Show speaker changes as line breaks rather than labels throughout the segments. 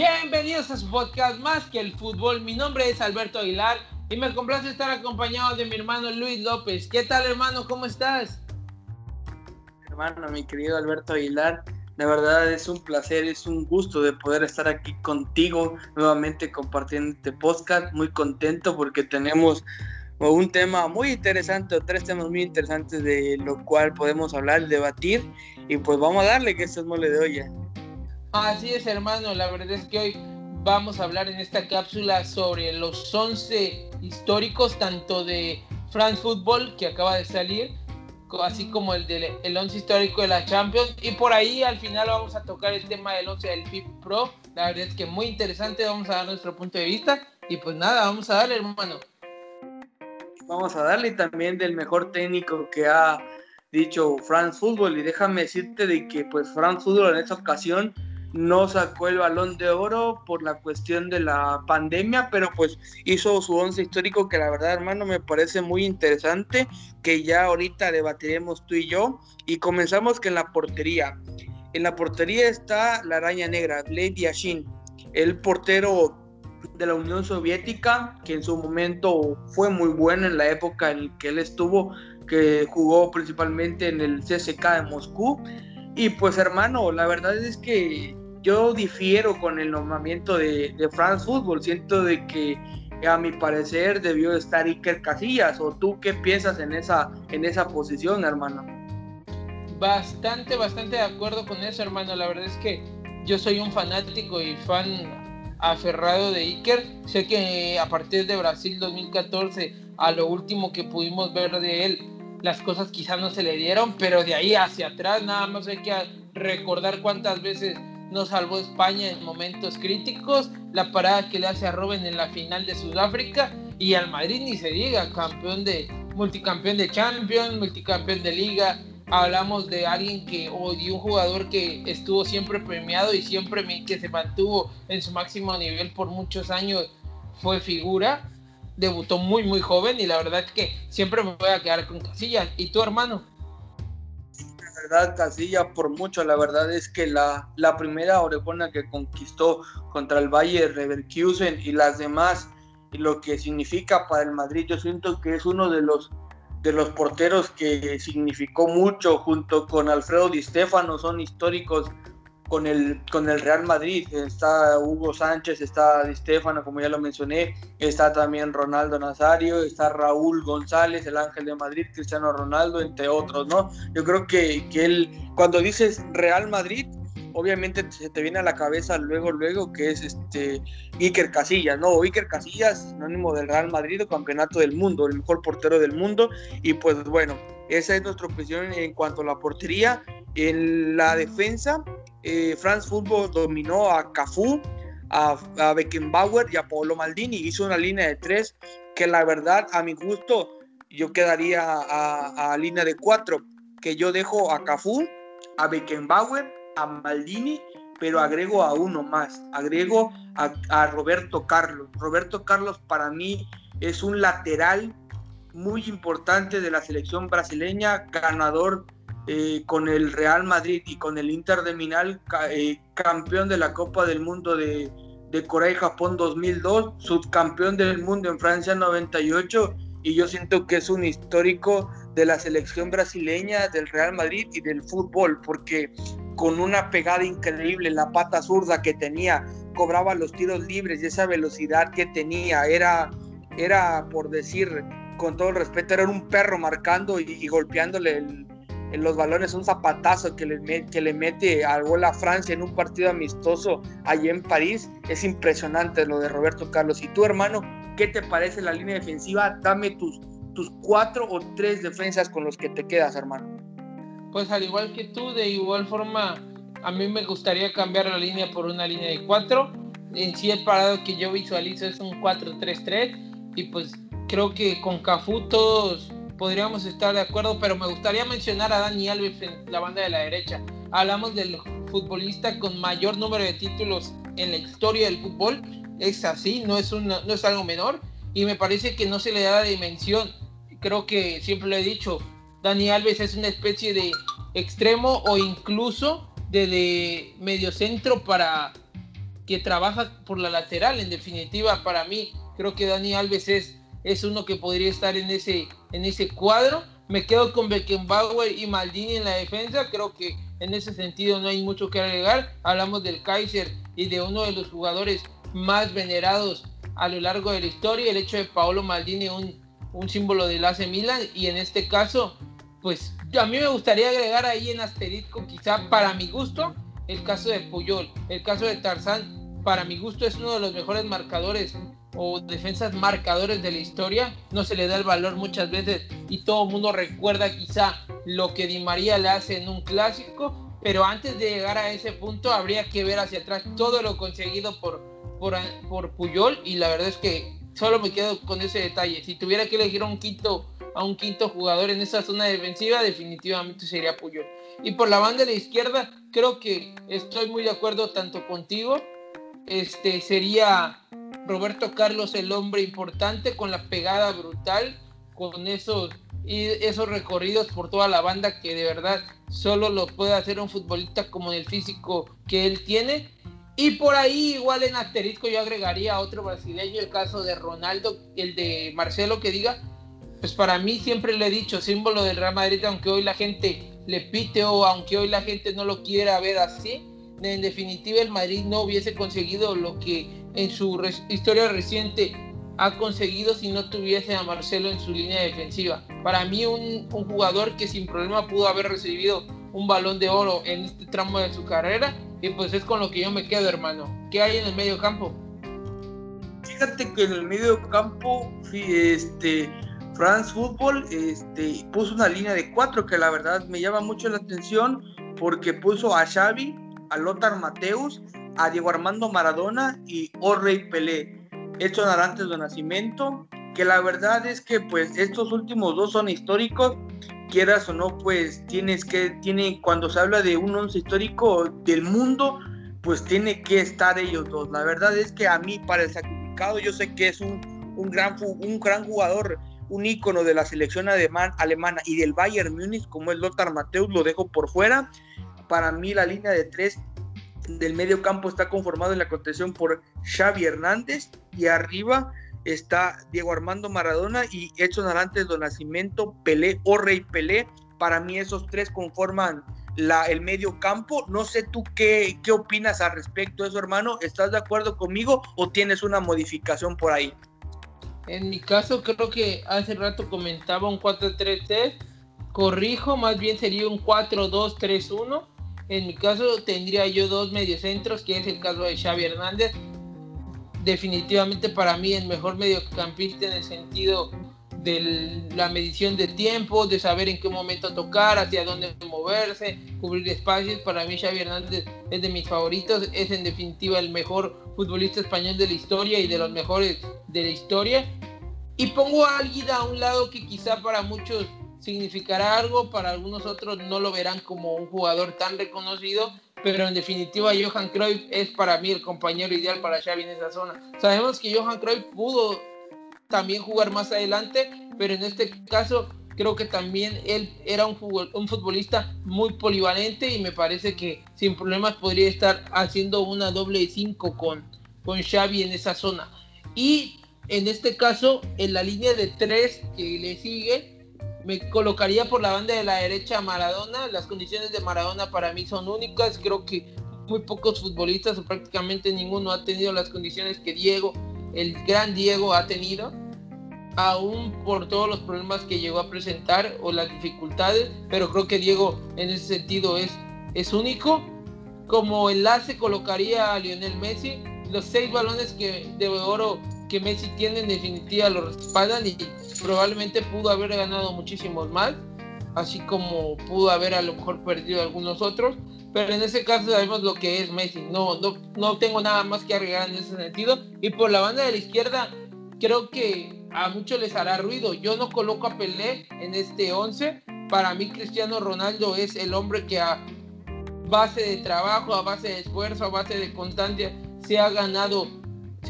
Bienvenidos a su podcast Más que el fútbol. Mi nombre es Alberto Aguilar y me complace estar acompañado de mi hermano Luis López. ¿Qué tal, hermano? ¿Cómo estás?
Hermano, mi querido Alberto Aguilar, de verdad es un placer, es un gusto de poder estar aquí contigo nuevamente compartiendo este podcast. Muy contento porque tenemos un tema muy interesante o tres temas muy interesantes de lo cual podemos hablar, debatir y pues vamos a darle que esto es mole de olla.
Así es, hermano. La verdad es que hoy vamos a hablar en esta cápsula sobre los 11 históricos, tanto de France Football, que acaba de salir, así como el del el 11 histórico de la Champions. Y por ahí al final vamos a tocar el tema del 11 del FIP Pro. La verdad es que muy interesante. Vamos a dar nuestro punto de vista. Y pues nada, vamos a darle, hermano.
Vamos a darle también del mejor técnico que ha dicho France Football. Y déjame decirte de que pues France Football en esta ocasión no sacó el balón de oro por la cuestión de la pandemia, pero pues hizo su once histórico que la verdad hermano me parece muy interesante, que ya ahorita debatiremos tú y yo y comenzamos que en la portería. En la portería está la araña negra, Lady Yashin, el portero de la Unión Soviética, que en su momento fue muy bueno en la época en que él estuvo, que jugó principalmente en el CSK de Moscú. Y pues hermano, la verdad es que yo difiero con el nombramiento de, de France Football. Siento de que a mi parecer debió estar Iker Casillas. ¿O tú qué piensas en esa, en esa posición, hermano?
Bastante, bastante de acuerdo con eso, hermano. La verdad es que yo soy un fanático y fan aferrado de Iker. Sé que a partir de Brasil 2014, a lo último que pudimos ver de él, las cosas quizás no se le dieron, pero de ahí hacia atrás nada más hay que recordar cuántas veces nos salvó España en momentos críticos, la parada que le hace a Robben en la final de Sudáfrica y al Madrid ni se diga, campeón de multicampeón de Champions, multicampeón de Liga. Hablamos de alguien que o de un jugador que estuvo siempre premiado y siempre que se mantuvo en su máximo nivel por muchos años fue figura. Debutó muy muy joven y la verdad es que siempre me voy a quedar con Casillas. ¿Y tu hermano?
Verdad, Casilla, por mucho, la verdad es que la, la primera orejona que conquistó contra el Bayern Leverkusen y las demás, y lo que significa para el Madrid, yo siento que es uno de los de los porteros que significó mucho junto con Alfredo Di Stefano, son históricos con el, con el Real Madrid. Está Hugo Sánchez, está Di Stefano, como ya lo mencioné, está también Ronaldo Nazario, está Raúl González, el Ángel de Madrid, Cristiano Ronaldo, entre otros, ¿no? Yo creo que, que él, cuando dices Real Madrid, obviamente se te viene a la cabeza luego, luego, que es este Iker Casillas, ¿no? Iker Casillas, sinónimo del Real Madrid, campeonato del mundo, el mejor portero del mundo, y pues bueno, esa es nuestra opinión en cuanto a la portería. En la defensa, eh, France Football dominó a Cafú, a, Beckenbauer y a Paolo Maldini. Hizo una línea de tres que la verdad, a mi gusto, yo quedaría a, línea de cuatro, que yo dejo a Cafú, a Beckenbauer, a Maldini, pero agrego a uno más, agrego a, a Roberto Carlos. Roberto Carlos para mí es un lateral muy importante de la selección brasileña, ganador eh, con el Real Madrid y con el Inter de Minal, eh, campeón de la Copa del Mundo de, Corea y Japón 2002, subcampeón del mundo en Francia 98 y yo siento que es un histórico de la selección brasileña, del Real Madrid y del fútbol, porque con una pegada increíble, la pata zurda que tenía, cobraba los tiros libres y esa velocidad que tenía, era, era por decir, con todo el respeto, era un perro marcando y golpeándole el, en los balones, un zapatazo que le, que le mete al gol a Francia en un partido amistoso allí en París. Es impresionante lo de Roberto Carlos. Y tu hermano, ¿qué te parece la línea defensiva? Dame tus, tus cuatro o tres defensas con los que te quedas, hermano.
Pues al igual que tú, de igual forma, a mí me gustaría cambiar la línea por una línea de cuatro. en sí el parado que yo visualizo es un 4-3-3 y pues creo que con Cafú todos podríamos estar de acuerdo, pero me gustaría mencionar a Dani Alves en la banda de la derecha. Hablamos del futbolista con mayor número de títulos en la historia del fútbol, es así, no es, no es algo menor y me parece que no se le da la dimensión. Creo que siempre lo he dicho, Dani Alves es una especie de extremo o incluso de, de mediocentro para que trabaja por la lateral. En definitiva, para mí, creo que Dani Alves es, es uno que podría estar en ese, en ese cuadro. Me quedo con Beckenbauer y Maldini en la defensa. Creo que en ese sentido no hay mucho que agregar. Hablamos del Kaiser y de uno de los jugadores más venerados a lo largo de la historia. El hecho de Paolo Maldini, un, un símbolo del AC Milan. Y en este caso, pues a mí me gustaría agregar ahí en asterisco, quizá para mi gusto, el caso de Puyol. El caso de Tarzán, para mi gusto, es uno de los mejores marcadores o defensas marcadores de la historia. No se le da el valor muchas veces y todo el mundo recuerda quizá lo que Di María le hace en un clásico. Pero antes de llegar a ese punto habría que ver hacia atrás todo lo conseguido por, por, Puyol y la verdad es que solo me quedo con ese detalle. Si tuviera que elegir un quinto a un quinto jugador en esa zona defensiva, definitivamente sería Puyol. Y por la banda de la izquierda, creo que estoy muy de acuerdo tanto contigo. Este sería Roberto Carlos el hombre importante con la pegada brutal, con esos y esos recorridos por toda la banda que de verdad solo lo puede hacer un futbolista como el físico que él tiene. Y por ahí igual en asterisco yo agregaría a otro brasileño, el caso de Ronaldo, el de Marcelo que diga, pues para mí siempre le he dicho, símbolo del Real Madrid, aunque hoy la gente le pite o aunque hoy la gente no lo quiera ver así, en definitiva el Madrid no hubiese conseguido lo que en su historia reciente ha conseguido si no tuviese a Marcelo en su línea defensiva. Para mí un, un jugador que sin problema pudo haber recibido un balón de oro en este tramo de su carrera y pues es con lo que yo me quedo hermano. ¿Qué hay en el medio campo?
Fíjate que en el medio campo, este, France Football este, puso una línea de cuatro que la verdad me llama mucho la atención porque puso a Xavi, a Lothar Mateus, a Diego Armando Maradona y Orrey Pelé. Estos Arantes de Nacimiento, que la verdad es que pues estos últimos dos son históricos, quieras o no, pues tienes que, tiene, cuando se habla de un once histórico del mundo, pues tiene que estar ellos dos. La verdad es que a mí para el sacrificado yo sé que es un, un gran, un gran jugador un ícono de la selección alemana y del Bayern Múnich como es Lothar Mateus, lo dejo por fuera. Para mí la línea de tres del medio campo está conformado en la contención por Xavi Hernández y arriba está Diego Armando Maradona y Edson Arantes do Nascimento, Pelé o Rey Pelé. Para mí esos tres conforman la, el medio campo. No sé tú qué, qué opinas al respecto de eso, hermano. ¿Estás de acuerdo conmigo o tienes una modificación por ahí?
En mi caso, creo que hace rato comentaba un 4-3-3. Corrijo, más bien sería un 4-2-3-1. En mi caso, tendría yo dos mediocentros, que es el caso de Xavi Hernández. Definitivamente para mí el mejor mediocampista en el sentido de la medición de tiempo, de saber en qué momento tocar, hacia dónde moverse, cubrir espacios. Para mí Xavi Hernández es de mis favoritos, es en definitiva el mejor futbolista español de la historia y de los mejores de la historia. Y pongo a alguien a un lado que quizá para muchos significará algo, para algunos otros no lo verán como un jugador tan reconocido, pero en definitiva Johan Cruyff es para mí el compañero ideal para Xavi en esa zona. Sabemos que Johan Cruyff pudo también jugar más adelante, pero en este caso creo que también él era un, futbolista muy polivalente y me parece que sin problemas podría estar haciendo una doble 5 con, con Xavi en esa zona. Y en este caso, en la línea de 3 que le sigue, me colocaría por la banda de la derecha Maradona. Las condiciones de Maradona para mí son únicas. Creo que muy pocos futbolistas o prácticamente ninguno ha tenido las condiciones que Diego el gran Diego ha tenido, aún por todos los problemas que llegó a presentar o las dificultades, pero creo que Diego en ese sentido es, es único. Como enlace colocaría a Lionel Messi, los seis balones que, de oro que Messi tiene en definitiva lo respaldan y probablemente pudo haber ganado muchísimos más, así como pudo haber a lo mejor perdido algunos otros, pero en ese caso sabemos lo que es Messi. No, no, no tengo nada más que agregar en ese sentido. Y por la banda de la izquierda, creo que a muchos les hará ruido. Yo no coloco a Pelé en este 11. Para mí Cristiano Ronaldo es el hombre que a base de trabajo, a base de esfuerzo, a base de constancia, se ha ganado,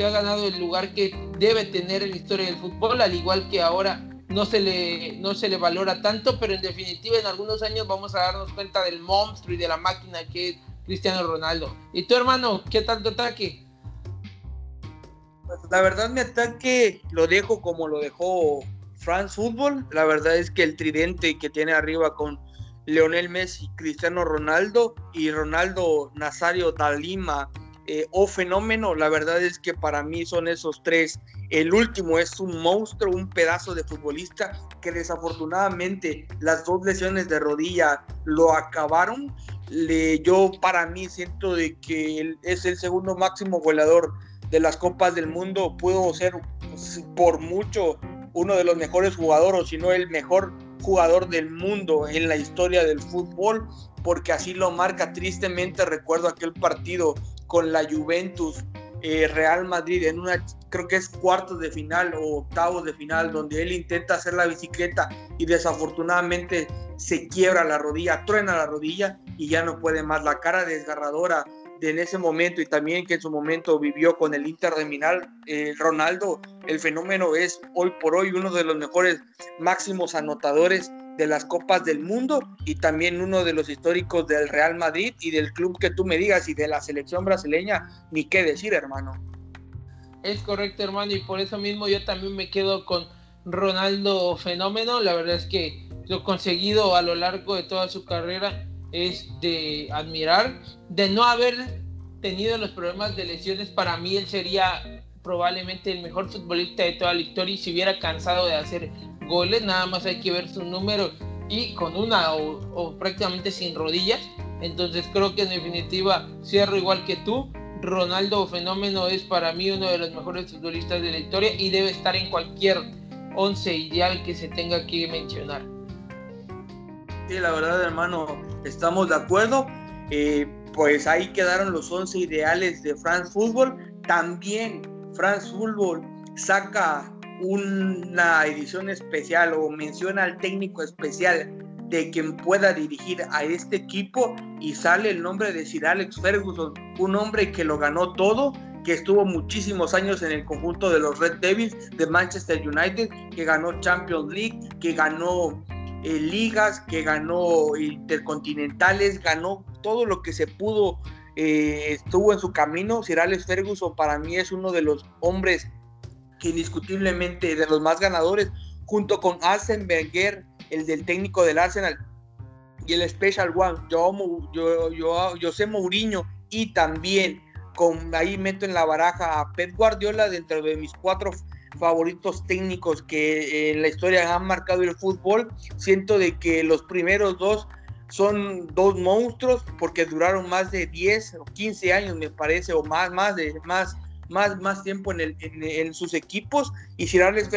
se ha ganado el lugar que debe tener en la historia del fútbol, al igual que ahora no se le, no se le valora tanto, pero en definitiva en algunos años vamos a darnos cuenta del monstruo y de la máquina que es Cristiano Ronaldo. ¿Y tu hermano, qué tal tu ataque?
Pues, la verdad mi ataque lo dejo como lo dejó France Football. La verdad es que el tridente que tiene arriba con Leonel Messi, Cristiano Ronaldo y Ronaldo Nazario Dalima eh, o fenómeno, la verdad es que para mí son esos tres. El último es un monstruo, un pedazo de futbolista que desafortunadamente las dos lesiones de rodilla lo acabaron. Le, yo para mí siento de que es el segundo máximo goleador de las Copas del Mundo. Puedo ser pues, por mucho uno de los mejores jugadores, si no el mejor jugador del mundo en la historia del fútbol, porque así lo marca tristemente. Recuerdo aquel partido con la Juventus eh, Real Madrid en una, creo que es cuartos de final o octavos de final, donde él intenta hacer la bicicleta y desafortunadamente se quiebra la rodilla, truena la rodilla y ya no puede más. La cara desgarradora de en ese momento y también que en su momento vivió con el Inter de Milán, eh, Ronaldo, el fenómeno es hoy por hoy uno de los mejores máximos anotadores de las Copas del Mundo y también uno de los históricos del Real Madrid y del club que tú me digas y de la selección brasileña, ni qué decir, hermano.
Es correcto, hermano, y por eso mismo yo también me quedo con Ronaldo Fenómeno. La verdad es que lo conseguido a lo largo de toda su carrera es de admirar. De no haber tenido los problemas de lesiones, para mí él sería probablemente el mejor futbolista de toda la historia y si hubiera cansado de hacer goles, nada más hay que ver su número y con una o, prácticamente sin rodillas. Entonces creo que en definitiva cierro igual que tú. Ronaldo Fenómeno es para mí uno de los mejores futbolistas de la historia y debe estar en cualquier once ideal que se tenga que mencionar.
Sí, la verdad hermano, estamos de acuerdo. Eh, pues ahí quedaron los once ideales de France Football. También France Football saca una edición especial o menciona al técnico especial de quien pueda dirigir a este equipo y sale el nombre de Sir Alex Ferguson, un hombre que lo ganó todo, que estuvo muchísimos años en el conjunto de los Red Devils de Manchester United, que ganó Champions League, que ganó ligas, que ganó intercontinentales, ganó todo lo que se pudo, eh, estuvo en su camino. Sir Ferguson para mí es uno de los hombres que indiscutiblemente de los más ganadores, junto con Arsene Wenger, el del técnico del Arsenal, y el Special One, yo, yo, yo, José Mourinho, y también con ahí meto en la baraja a Pep Guardiola dentro de mis cuatro favoritos técnicos que en la historia han marcado el fútbol. Siento de que los primeros dos son dos monstruos porque duraron más de 10 o 15 años, me parece, o más, más de más más, más tiempo en, el, en, sus equipos y Sir Alex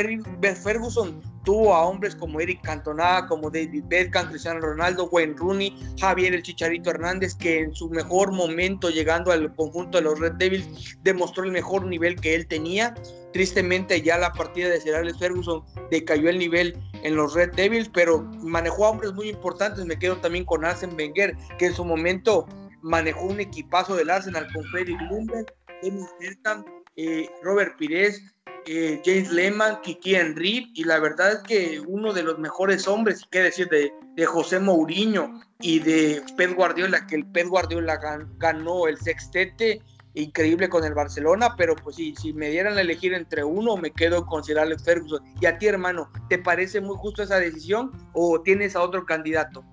Ferguson tuvo a hombres como Eric Cantona, como David Beckham, Cristiano Ronaldo, Wayne Rooney, Javier el Chicharito Hernández, que en su mejor momento llegando al conjunto de los Red Devils demostró el mejor nivel que él tenía. Tristemente ya la partida de Sir Alex Ferguson decayó el nivel en los Red Devils, pero manejó a hombres muy importantes. Me quedo también con Arsene Wenger, que en su momento manejó un equipazo del Arsenal con Eh, Robert Pires, eh, James Lehman, Kiki Henry, y la verdad es que uno de los mejores hombres, qué decir, de, de José Mourinho y de Pep Guardiola, que el Pep Guardiola ganó el sextete increíble con el Barcelona, pero pues sí, si me dieran a elegir entre uno, me quedo con Sir Alex Ferguson. Y a ti, hermano, ¿te parece muy justo esa decisión o tienes a otro candidato?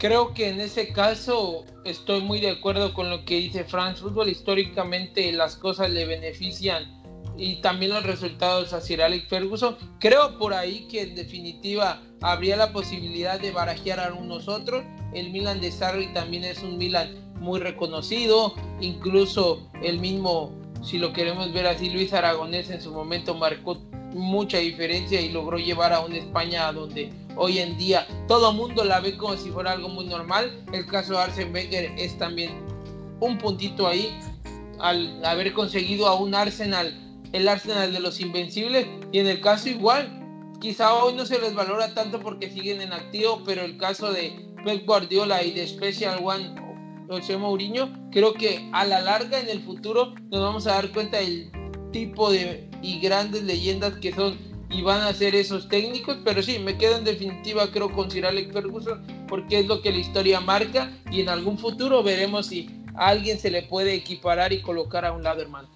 Creo que en ese caso estoy muy de acuerdo con lo que dice France Football. Históricamente las cosas le benefician y también los resultados a Sir Alex Ferguson. Creo por ahí que en definitiva habría la posibilidad de barajear a algunos otros. El Milan de Sarri también es un Milan muy reconocido. Incluso el mismo, si lo queremos ver así, Luis Aragonés en su momento marcó mucha diferencia y logró llevar a una España donde hoy en día todo mundo la ve como si fuera algo muy normal. El caso de Arsene Wenger es también un puntito ahí al haber conseguido a un Arsenal, el Arsenal de los Invencibles y en el caso igual. Quizá hoy no se les valora tanto porque siguen en activo, pero el caso de Pep Guardiola y de Special One José Mourinho, creo que a la larga en el futuro nos vamos a dar cuenta del tipo de y grandes leyendas que son y van a ser esos técnicos, pero sí, me quedo en definitiva creo con Sir Alex Ferguson porque es lo que la historia marca y en algún futuro veremos si a alguien se le puede equiparar y colocar a un lado, hermano.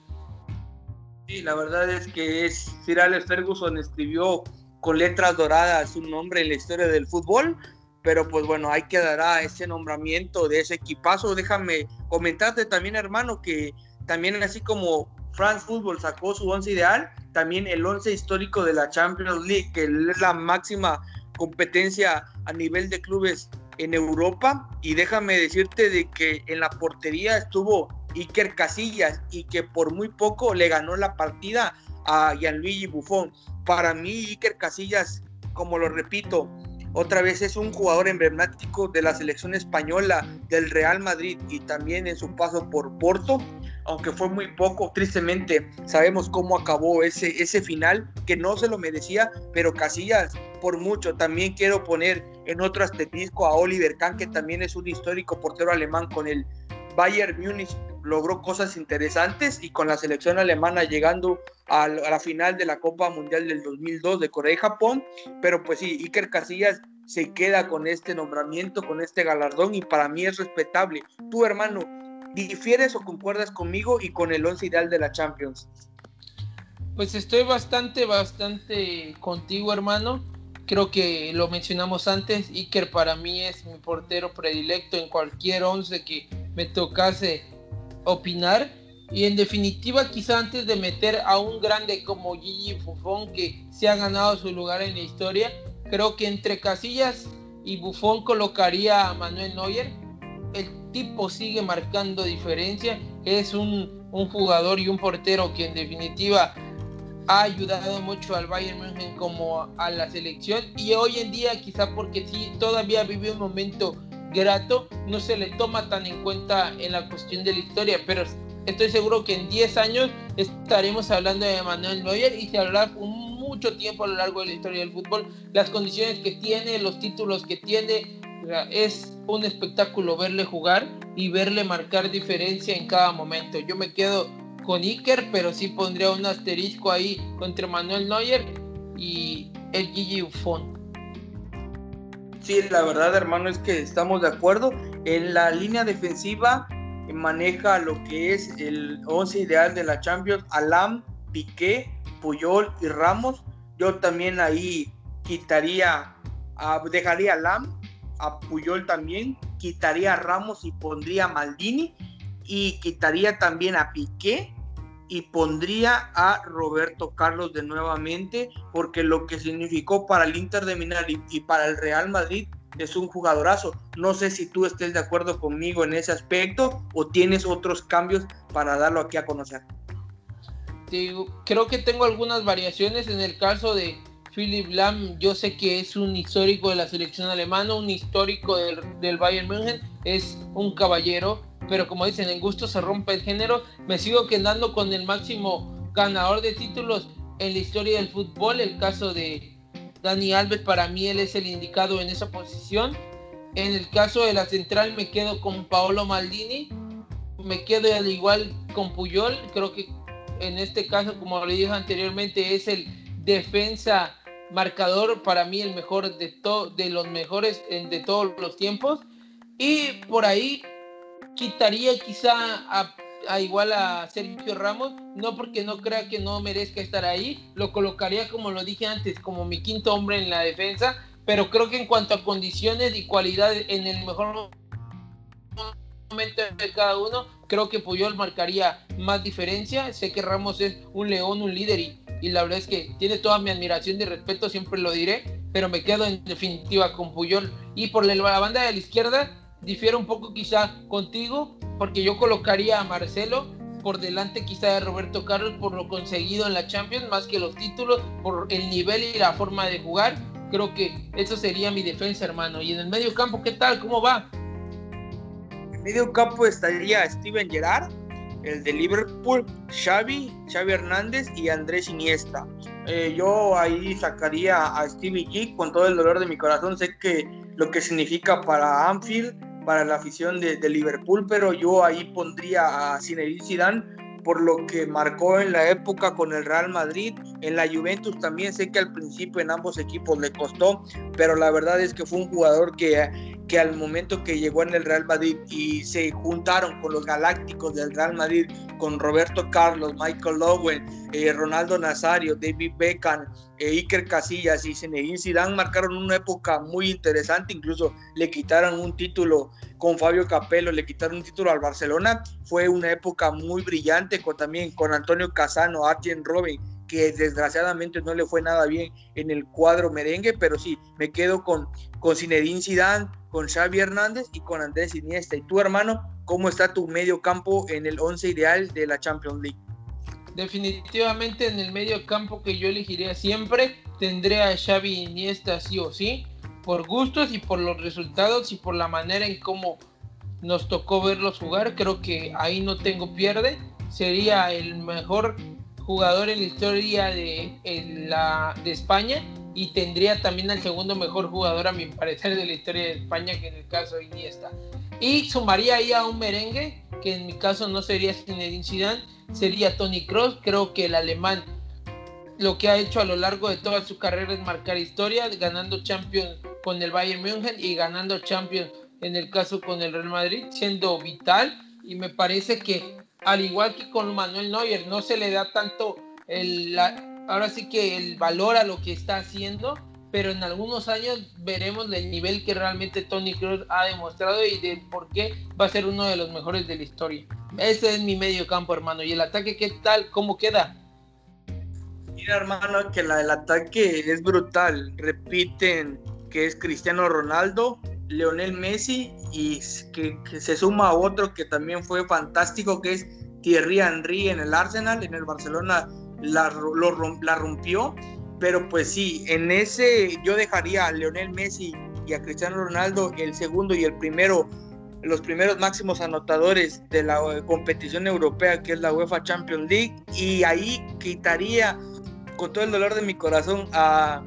Sí, la verdad es que es Sir Alex Ferguson escribió con letras doradas su nombre en la historia del fútbol, pero pues bueno, ahí quedará ese nombramiento de ese equipazo. Déjame comentarte también, hermano, que también así como France Football sacó su once ideal, también el once histórico de la Champions League, que es la máxima competencia a nivel de clubes en Europa. Y déjame decirte de que en la portería estuvo Iker Casillas y que por muy poco le ganó la partida a Gianluigi Buffon. Para mí, Iker Casillas, como lo repito, otra vez es un jugador emblemático de la selección española, del Real Madrid y también en su paso por Porto, aunque fue muy poco, tristemente sabemos cómo acabó ese, ese final, que no se lo merecía, pero Casillas por mucho. También quiero poner en otro asterisco a Oliver Kahn, que también es un histórico portero alemán con el Bayern Múnich logró cosas interesantes y con la selección alemana llegando a la final de la Copa Mundial del 2002 de Corea y Japón, pero pues sí, Iker Casillas se queda con este nombramiento, con este galardón y para mí es respetable. Tu hermano, ¿difieres o concuerdas conmigo y con el once ideal de la Champions?
Pues estoy bastante, bastante contigo, hermano. Creo que lo mencionamos antes, Iker para mí es mi portero predilecto en cualquier once que me tocase opinar. Y en definitiva, quizá antes de meter a un grande como Gigi Buffon, que se ha ganado su lugar en la historia, creo que entre Casillas y Buffon colocaría a Manuel Neuer. El tipo sigue marcando diferencia. Es un, un jugador y un portero que en definitiva ha ayudado mucho al Bayern München como a la selección y hoy en día quizá porque sí todavía vive un momento grato, no se le toma tan en cuenta en la cuestión de la historia, pero estoy seguro que en 10 años estaremos hablando de Manuel Neuer y se hablará mucho tiempo a lo largo de la historia del fútbol, las condiciones que tiene, los títulos que tiene, es un espectáculo verle jugar y verle marcar diferencia en cada momento. Yo me quedo con Iker, pero sí pondría un asterisco ahí contra Manuel Neuer y el Gigi Buffon.
Sí, la verdad, hermano, es que estamos de acuerdo. En la línea defensiva maneja lo que es el 11 ideal de la Champions, Alam, Piqué, Puyol y Ramos. Yo también ahí quitaría, dejaría a Alam, a Puyol también, quitaría a Ramos y pondría a Maldini y quitaría también a Piqué y pondría a Roberto Carlos de nuevamente, porque lo que significó para el Inter de Milán y, para el Real Madrid es un jugadorazo. No sé si tú estés de acuerdo conmigo en ese aspecto o tienes otros cambios para darlo aquí a conocer.
creo que tengo algunas variaciones en el caso de Philip Lam. Yo sé que es un histórico de la selección alemana, un histórico del, del Bayern München, es un caballero pero como dicen, en gusto se rompe el género. Me sigo quedando con el máximo ganador de títulos en la historia del fútbol, el caso de Dani Alves, para mí él es el indicado en esa posición. En el caso de la central me quedo con Paolo Maldini, me quedo al igual con Puyol, creo que en este caso, como le dije anteriormente, es el defensa marcador para mí el mejor de, de los mejores de todos los tiempos. Y por ahí quitaría quizá a, igual a Sergio Ramos, no porque no crea que no merezca estar ahí, lo colocaría como lo dije antes, como mi quinto hombre en la defensa, pero creo que en cuanto a condiciones y cualidades en el mejor momento de cada uno, creo que Puyol marcaría más diferencia. Sé que Ramos es un león, un líder y, y la verdad es que tiene toda mi admiración y respeto, siempre lo diré, pero me quedo en definitiva con Puyol. Y por la banda de la izquierda, difiero un poco quizá contigo, porque yo colocaría a Marcelo, por delante quizá de Roberto Carlos por lo conseguido en la Champions, más que los títulos, por el nivel y la forma de jugar. Creo que eso sería mi defensa, hermano. Y en el medio campo, ¿qué tal? ¿Cómo va?
En medio campo estaría Steven Gerrard, el de Liverpool, Xavi, Xavi Hernández y Andrés Iniesta. Eh, yo ahí sacaría a Stevie G con todo el dolor de mi corazón. Sé que lo que significa para Anfield, para la afición de, Liverpool, pero yo ahí pondría a Zinedine Zidane por lo que marcó en la época con el Real Madrid, en la Juventus también sé que al principio en ambos equipos le costó, pero la verdad es que fue un jugador que que al momento que llegó en el Real Madrid y se juntaron con los galácticos del Real Madrid, con Roberto Carlos, Michael Owen, eh, Ronaldo Nazario, David Beckham, eh, Iker Casillas y Zinedine Zidane marcaron una época muy interesante, incluso le quitaron un título con Fabio Capello, le quitaron un título al Barcelona, fue una época muy brillante con, también con Antonio Casano, Arjen Robin, que desgraciadamente no le fue nada bien en el cuadro merengue, pero sí, me quedo con, con Zinedine Zidane, con Xavi Hernández y con Andrés Iniesta. ¿Y tu hermano, cómo está tu medio campo en el 11 ideal de la Champions League?
Definitivamente en el medio campo que yo elegiría siempre, tendré a Xavi Iniesta sí o sí, por gustos y por los resultados y por la manera en cómo nos tocó verlos jugar, creo que ahí no tengo pierde. Sería el mejor jugador en la historia de, la, de España y tendría también al segundo mejor jugador a mi parecer de la historia de España que en el caso de Iniesta. Y sumaría ahí a un merengue que en mi caso no sería Zinedine Zidane, sería Tony Kroos. Creo que el alemán lo que ha hecho a lo largo de toda su carrera es marcar historia, ganando Champions con el Bayern München y ganando Champions en el caso con el Real Madrid, siendo vital y me parece que al igual que con Manuel Neuer, no se le da tanto el, ahora sí que el valor a lo que está haciendo, pero en algunos años veremos el nivel que realmente Tony Cruz ha demostrado y de por qué va a ser uno de los mejores de la historia. Ese es mi medio campo, hermano. ¿Y el ataque qué tal? ¿Cómo queda?
Mira, hermano, que la, el ataque es brutal. Repiten que es Cristiano Ronaldo, Leonel Messi y que, se suma a otro que también fue fantástico, que es Thierry Henry en el Arsenal, en el Barcelona la, la rompió, pero pues sí, en ese yo dejaría a Leonel Messi y a Cristiano Ronaldo el segundo y el primero, los primeros máximos anotadores de la competición europea que es la UEFA Champions League. Y ahí quitaría con todo el dolor de mi corazón a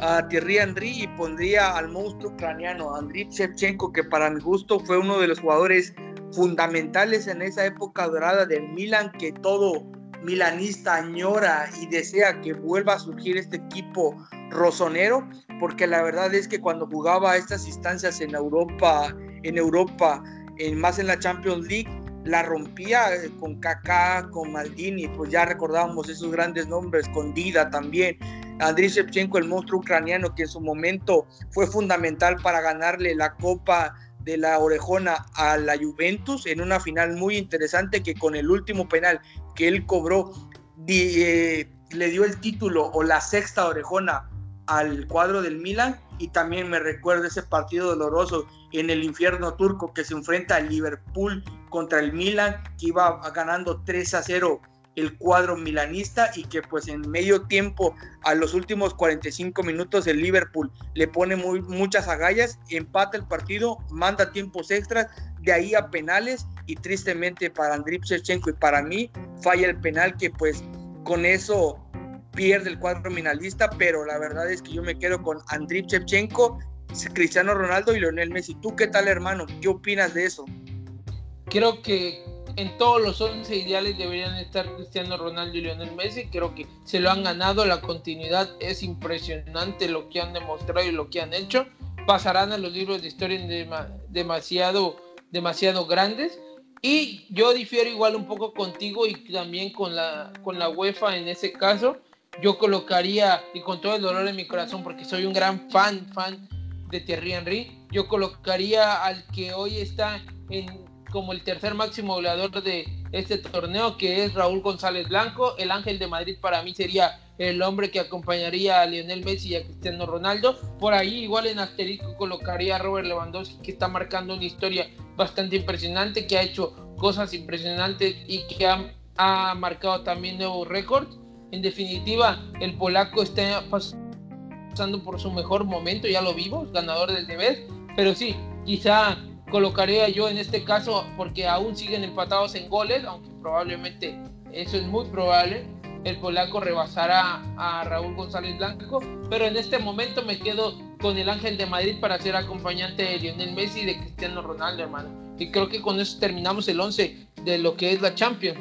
a Thierry Henry y pondría al monstruo ucraniano Andriy Shevchenko, que para mi gusto fue uno de los jugadores fundamentales en esa época dorada del Milan, que todo milanista añora y desea que vuelva a surgir este equipo rosonero, porque la verdad es que cuando jugaba estas instancias en Europa, en Europa, en, más en la Champions League, la rompía eh, con Kaká, con Maldini, pues ya recordábamos esos grandes nombres, con Dida también. Andriy Shevchenko, el monstruo ucraniano, que en su momento fue fundamental para ganarle la Copa de la Orejona a la Juventus en una final muy interesante que con el último penal que él cobró eh, le dio el título o la sexta Orejona al cuadro del Milan. Y también me recuerdo ese partido doloroso en el infierno turco que se enfrenta al Liverpool contra el Milan que iba ganando 3 a 0 el cuadro milanista y que pues en medio tiempo a los últimos 45 minutos el Liverpool le pone muy, muchas agallas, empata el partido, manda tiempos extras, de ahí a penales y tristemente para Andriy Shevchenko y para mí falla el penal que pues con eso pierde el cuadro minalista, pero la verdad es que yo me quedo con Andriy Shevchenko, Cristiano Ronaldo y Lionel Messi. ¿Tú qué tal hermano? ¿Qué opinas de eso?
Creo que en todos los 11 ideales deberían estar Cristiano Ronaldo y Lionel Messi. Creo que se lo han ganado. La continuidad es impresionante lo que han demostrado y lo que han hecho. Pasarán a los libros de historia demasiado, demasiado grandes. Y yo difiero igual un poco contigo y también con la, con la UEFA en ese caso. Yo colocaría, y con todo el dolor en mi corazón, porque soy un gran fan, fan de Thierry Henry, yo colocaría al que hoy está en como el tercer máximo goleador de este torneo, que es Raúl González Blanco. El ángel de Madrid para mí sería el hombre que acompañaría a Lionel Messi y a Cristiano Ronaldo. Por ahí igual en asterisco colocaría a Robert Lewandowski, que está marcando una historia bastante impresionante, que ha hecho cosas impresionantes y que ha, ha marcado también nuevos récords. En definitiva, el polaco está pasando por su mejor momento, ya lo vimos, ganador del deber, pero sí, quizá colocaría yo en este caso, porque aún siguen empatados en goles, aunque probablemente eso es muy probable, el polaco rebasará a Raúl González Blanco, pero en este momento me quedo con el Ángel de Madrid para ser acompañante de Lionel Messi y de Cristiano Ronaldo, hermano. Y creo que con eso terminamos el 11 de lo que es la Champions.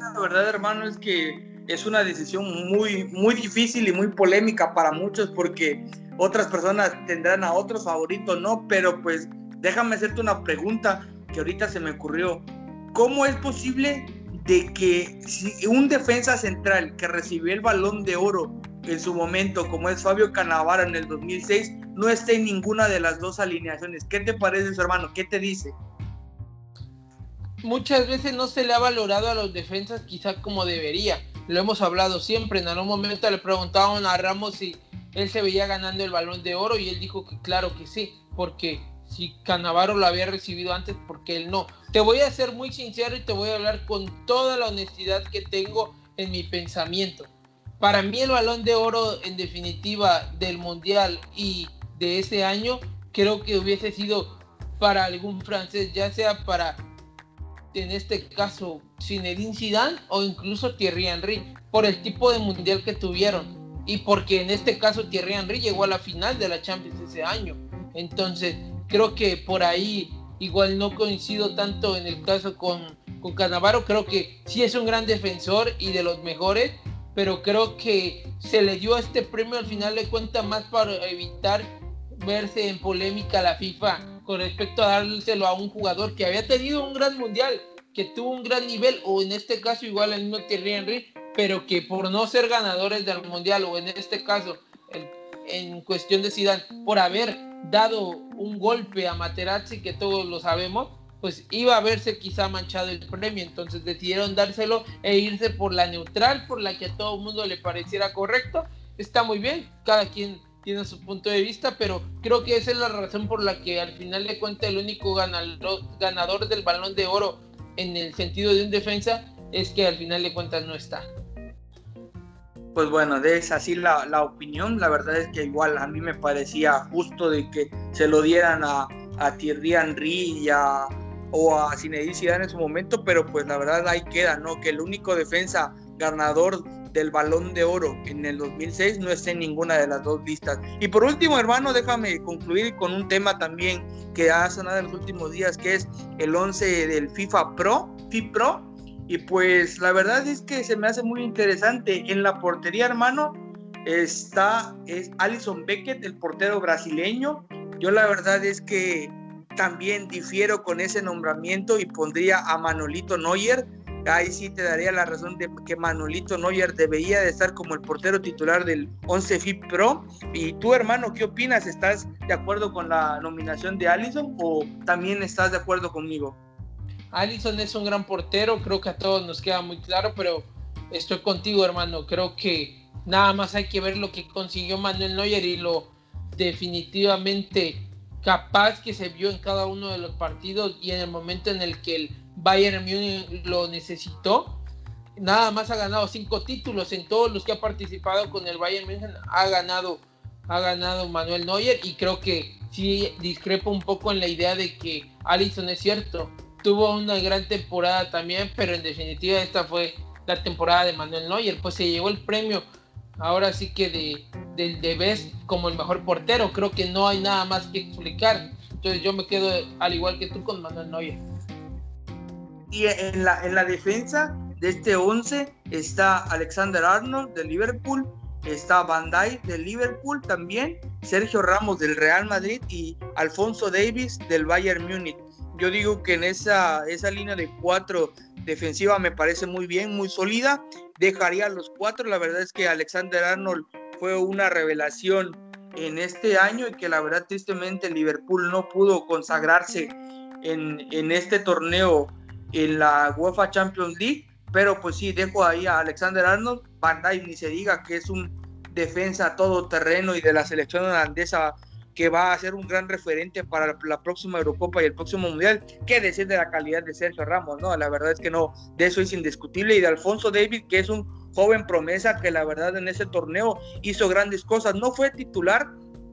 La verdad, hermano, es que es una decisión muy, muy difícil y muy polémica para muchos porque otras personas tendrán a otros favoritos, ¿no? Pero pues déjame hacerte una pregunta que ahorita se me ocurrió. ¿Cómo es posible de que un defensa central que recibió el balón de oro en su momento, como es Fabio Canavaro en el 2006, no esté en ninguna de las dos alineaciones? ¿Qué te parece, su hermano? ¿Qué te dice?
Muchas veces no se le ha valorado a los defensas quizá como debería. Lo hemos hablado siempre. En algún momento le preguntaban a Ramos si él se veía ganando el balón de oro y él dijo que claro que sí, porque si Canavaro lo había recibido antes, porque él no. Te voy a ser muy sincero y te voy a hablar con toda la honestidad que tengo en mi pensamiento. Para mí el balón de oro en definitiva del mundial y de ese año creo que hubiese sido para algún francés, ya sea para en este caso Zinedine Zidane o incluso Thierry Henry por el tipo de mundial que tuvieron y porque en este caso Thierry Henry llegó a la final de la Champions ese año. Entonces, creo que por ahí igual no coincido tanto en el caso con, con Canavaro, creo que sí es un gran defensor y de los mejores, pero creo que se le dio este premio al final de cuentas más para evitar verse en polémica la FIFA con respecto a dárselo a un jugador que había tenido un gran mundial, que tuvo un gran nivel, o en este caso igual el mismo Thierry Henry, pero que por no ser ganadores del mundial, o en este caso en cuestión de Zidane, por haber dado un golpe a Materazzi, que todos lo sabemos, pues iba a verse quizá manchado el premio. Entonces decidieron dárselo e irse por la neutral, por la que a todo el mundo le pareciera correcto. Está muy bien, cada quien tiene su punto de vista, pero creo que esa es la razón por la que al final de cuentas el único ganador, ganador del balón de oro en el sentido de un defensa es que al final de cuentas no está
pues bueno, es así la, la, opinión. La verdad es que igual a mí me parecía justo de que se lo dieran a, a Thierry Henry y a, o a Zinedine en su momento, pero pues la verdad ahí queda, ¿no? Que el único defensa ganador del Balón de Oro en el 2006 no esté en ninguna de las dos listas. Y por último, hermano, déjame concluir con un tema también que ha sonado en los últimos días, que es el 11 del FIFA Pro, FIPRO, y pues la verdad es que se me hace muy interesante. En la portería, hermano, está es Alison Beckett, el portero brasileño. Yo la verdad es que también difiero con ese nombramiento y pondría a Manolito Neuer. Ahí sí te daría la razón de que Manolito Neuer debería de estar como el portero titular del 11 FIP Pro. Y tú, hermano, ¿qué opinas? ¿Estás de acuerdo con la nominación de Alison o también estás de acuerdo conmigo?
Allison es un gran portero, creo que a todos nos queda muy claro, pero estoy contigo, hermano. Creo que nada más hay que ver lo que consiguió Manuel Neuer y lo definitivamente capaz que se vio en cada uno de los partidos y en el momento en el que el Bayern Múnich lo necesitó. Nada más ha ganado cinco títulos en todos los que ha participado con el Bayern Múnich. Ha ganado, ha ganado Manuel Neuer y creo que sí discrepo un poco en la idea de que Allison es cierto tuvo una gran temporada también, pero en definitiva esta fue la temporada de Manuel Neuer, pues se llevó el premio ahora sí que de, del de Best como el mejor portero, creo que no hay nada más que explicar, entonces yo me quedo al igual que tú con Manuel Neuer.
Y en la, en la defensa de este 11 está Alexander Arnold de Liverpool, está Van Dijk del Liverpool también, Sergio Ramos del Real Madrid y Alfonso Davis del Bayern Múnich yo digo que en esa, esa línea de cuatro defensiva me parece muy bien, muy sólida. Dejaría los cuatro. La verdad es que Alexander Arnold fue una revelación en este año y que la verdad tristemente Liverpool no pudo consagrarse en, en este torneo en la UEFA Champions League. Pero pues sí, dejo ahí a Alexander Arnold. Van Dijk ni se diga que es un defensa todoterreno y de la selección holandesa que va a ser un gran referente para la próxima Eurocopa y el próximo Mundial. ¿Qué decir de la calidad de Sergio Ramos? No, la verdad es que no, de eso es indiscutible. Y de Alfonso David, que es un joven promesa que la verdad en ese torneo hizo grandes cosas. No fue titular,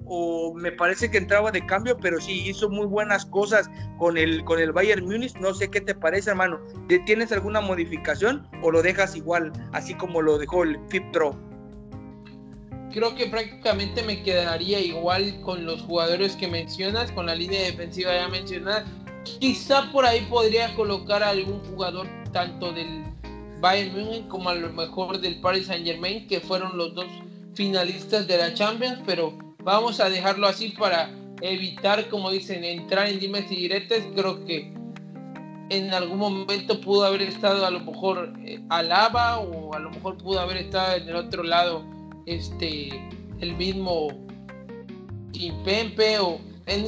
o me parece que entraba de cambio, pero sí hizo muy buenas cosas con el, con el Bayern Múnich. No sé qué te parece, hermano. ¿Tienes alguna modificación o lo dejas igual, así como lo dejó el FIPTRO?
Creo que prácticamente me quedaría igual con los jugadores que mencionas, con la línea defensiva ya mencionada. Quizá por ahí podría colocar a algún jugador tanto del Bayern Múnich como a lo mejor del Paris Saint Germain, que fueron los dos finalistas de la Champions, pero Vamos a dejarlo así para evitar, como dicen, entrar en dimes y diretes. Creo que en algún momento pudo haber estado a lo mejor eh, Alaba o a lo mejor pudo haber estado en el otro lado este el mismo Kimpempe o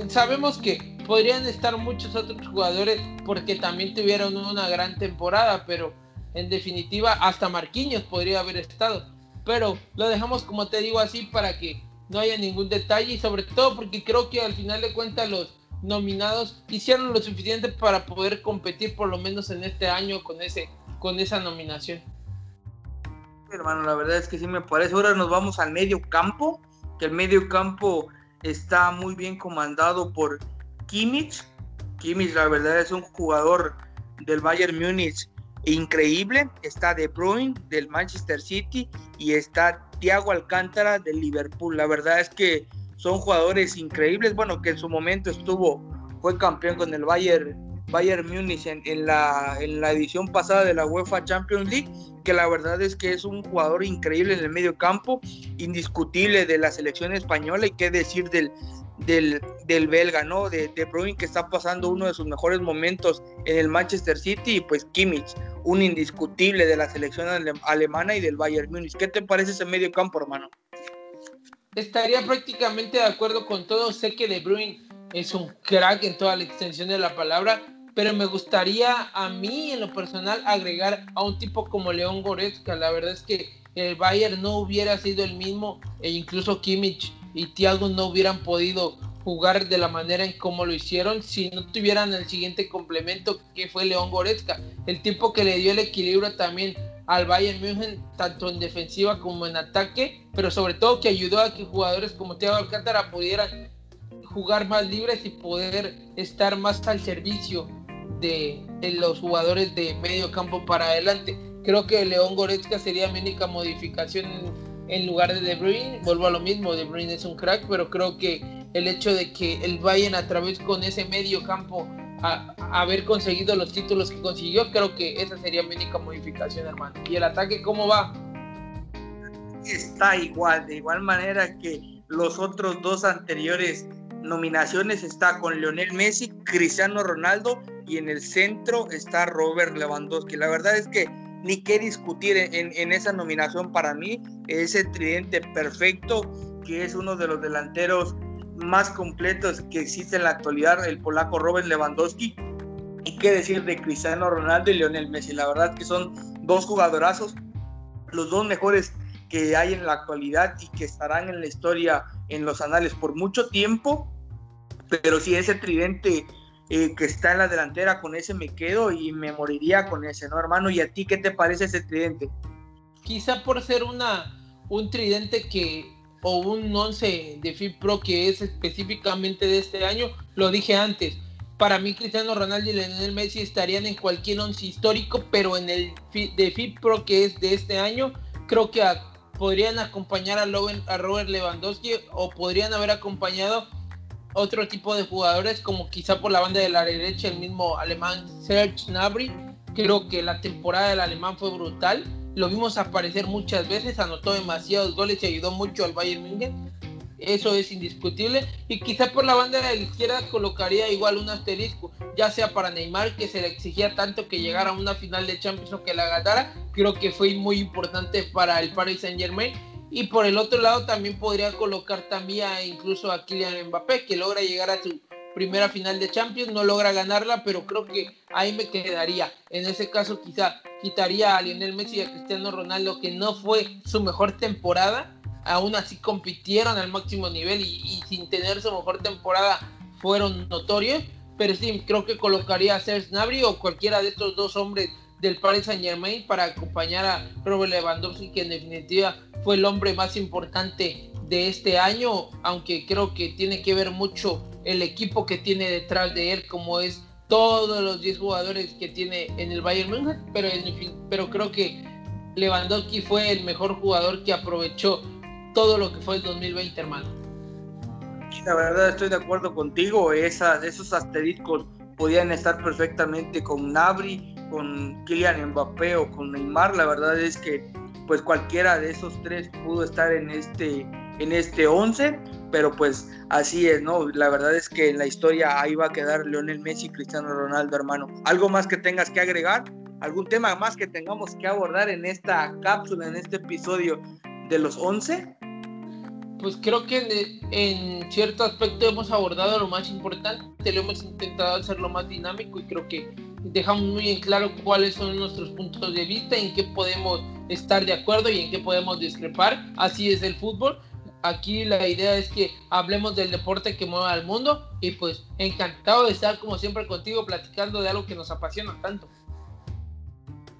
sabemos que podrían estar muchos otros jugadores porque también tuvieron una gran temporada, pero en definitiva hasta Marquinhos podría haber estado. Pero lo dejamos como te digo así para que no haya ningún detalle y sobre todo porque creo que al final de cuentas los nominados hicieron lo suficiente para poder competir por lo menos en este año con ese con esa nominación.
Hermano, la verdad es que sí me parece. Ahora nos vamos al medio campo, que el medio campo está muy bien comandado por Kimmich. Kimmich, la verdad, es un jugador del Bayern Múnich increíble. Está De Bruyne del Manchester City y está Thiago Alcántara del Liverpool. La verdad es que son jugadores increíbles. Bueno, que en su momento estuvo, fue campeón con el Bayern, Bayern Múnich en, la, en la edición pasada de la UEFA Champions League, que la verdad es que es un jugador increíble en el medio campo, indiscutible de la selección española y qué decir del, del, del belga, ¿no? De, de Bruyne que está pasando uno de sus mejores momentos en el Manchester City y pues Kimmich, un indiscutible de la selección alemana y del Bayern Múnich. ¿Qué te parece ese medio campo, hermano?
Estaría prácticamente de acuerdo con todo. Sé que De Bruyne es un crack en toda la extensión de la palabra, pero me gustaría a mí en lo personal agregar a un tipo como León Goretzka. La verdad es que el Bayern no hubiera sido el mismo e incluso Kimmich y Thiago no hubieran podido jugar de la manera en como lo hicieron si no tuvieran el siguiente complemento que fue León Goretzka, el tipo que le dio el equilibrio también al Bayern München tanto en defensiva como en ataque, pero sobre todo que ayudó a que jugadores como Thiago Alcántara pudieran jugar más libres y poder estar más al servicio de, los jugadores de medio campo para adelante. Creo que León Goretzka sería mi única modificación en lugar de De Bruyne. Vuelvo a lo mismo, De Bruyne es un crack, pero creo que el hecho de que el Bayern a través con ese medio campo a, haber conseguido los títulos que consiguió, creo que esa sería mi única modificación, hermano. ¿Y el ataque cómo va?
Está igual, de igual manera que los otros dos anteriores nominaciones está con Lionel Messi, Cristiano Ronaldo y en el centro está Robert Lewandowski. La verdad es que ni qué discutir en, esa nominación para mí, ese tridente perfecto que es uno de los delanteros más completos que existe en la actualidad, el polaco Robert Lewandowski. Y qué decir de Cristiano Ronaldo y Lionel Messi. La verdad que son dos jugadorazos, los dos mejores que hay en la actualidad y que estarán en la historia, en los anales por mucho tiempo. Pero si ese tridente eh, que está en la delantera, con ese me quedo y me moriría con ese, ¿no, hermano? ¿Y a ti qué te parece ese tridente?
Quizá por ser una, un tridente que o un 11 de FIP Pro que es específicamente de este año, lo dije antes. Para mí Cristiano Ronaldo y Lionel Messi estarían en cualquier 11 histórico, pero en el de FIP Pro que es de este año, creo que podrían acompañar a, a Robert Lewandowski o podrían haber acompañado otro tipo de jugadores como quizá por la banda de la derecha el mismo alemán Serge Gnabry. Creo que la temporada del alemán fue brutal lo vimos aparecer muchas veces, anotó demasiados goles y ayudó mucho al Bayern München. Eso es indiscutible. Y quizá por la banda de la izquierda colocaría igual un asterisco, ya sea para Neymar, que se le exigía tanto que llegara a una final de Champions o que la ganara. Creo que fue muy importante para el Paris Saint Germain. Y por el otro lado también podría colocar también incluso a Kylian Mbappé, que logra llegar a su primera final de Champions, no logra ganarla, pero creo que ahí me quedaría. En ese caso quizá quitaría a Lionel Messi y a Cristiano Ronaldo, que no fue su mejor temporada, aún así compitieron al máximo nivel y, sin tener su mejor temporada fueron notorios. Pero sí, creo que colocaría a Serge Gnabry o cualquiera de estos dos hombres del Paris Saint Germain para acompañar a Robert Lewandowski, que en definitiva fue el hombre más importante de este año, aunque creo que tiene que ver mucho el equipo que tiene detrás de él, como es todos los 10 jugadores que tiene en el Bayern Munich, pero, pero creo que Lewandowski fue el mejor jugador que aprovechó todo lo que fue el 2020, hermano.
La verdad estoy de acuerdo contigo, esas, esos asteriscos podían estar perfectamente con Nabri, con Kylian Mbappé o con Neymar. La verdad es que pues cualquiera de esos tres pudo estar en este en este 11, pero pues así es, ¿no? La verdad es que en la historia ahí va a quedar Lionel Messi y Cristiano Ronaldo, hermano. ¿Algo más que tengas que agregar? ¿Algún tema más que tengamos que abordar en esta cápsula, en este episodio de los 11?
Pues creo que en, cierto aspecto hemos abordado lo más importante, lo hemos intentado hacerlo más dinámico y creo que dejamos muy en claro cuáles son nuestros puntos de vista, en qué podemos estar de acuerdo y en qué podemos discrepar. Así es el fútbol aquí la idea es que hablemos del deporte que mueve al mundo y pues encantado de estar como siempre contigo platicando de algo que nos apasiona tanto.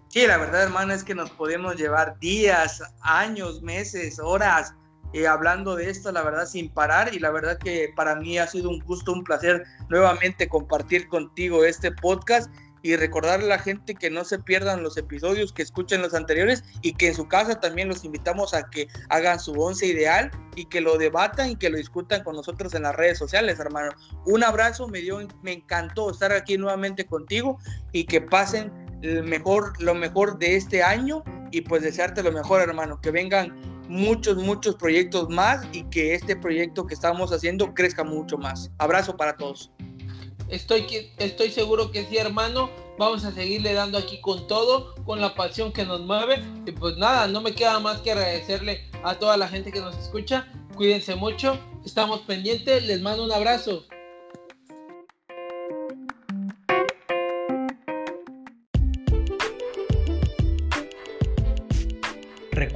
Sí, la verdad hermano es que nos podemos llevar días, años, meses, horas eh, hablando de esto, la verdad sin parar y la verdad que para mí ha sido un gusto, un placer nuevamente compartir contigo este podcast y recordarle a la gente que no se pierdan los episodios, que escuchen los anteriores y que en su casa también los invitamos a que hagan su once ideal y que lo debatan y que lo discutan con nosotros en las redes sociales, hermano. Un abrazo, me dio, me encantó estar aquí nuevamente contigo y que pasen el mejor, lo mejor de este año y pues desearte lo mejor, hermano, que vengan muchos, muchos proyectos más y que este proyecto que estamos haciendo crezca mucho más. Abrazo para todos.
Estoy, estoy seguro que sí, hermano. Vamos a seguirle dando aquí con todo, con la pasión que nos mueve. Y pues nada, no me queda más que agradecerle a toda la gente que nos escucha. Cuídense mucho, estamos pendientes. Les mando un abrazo.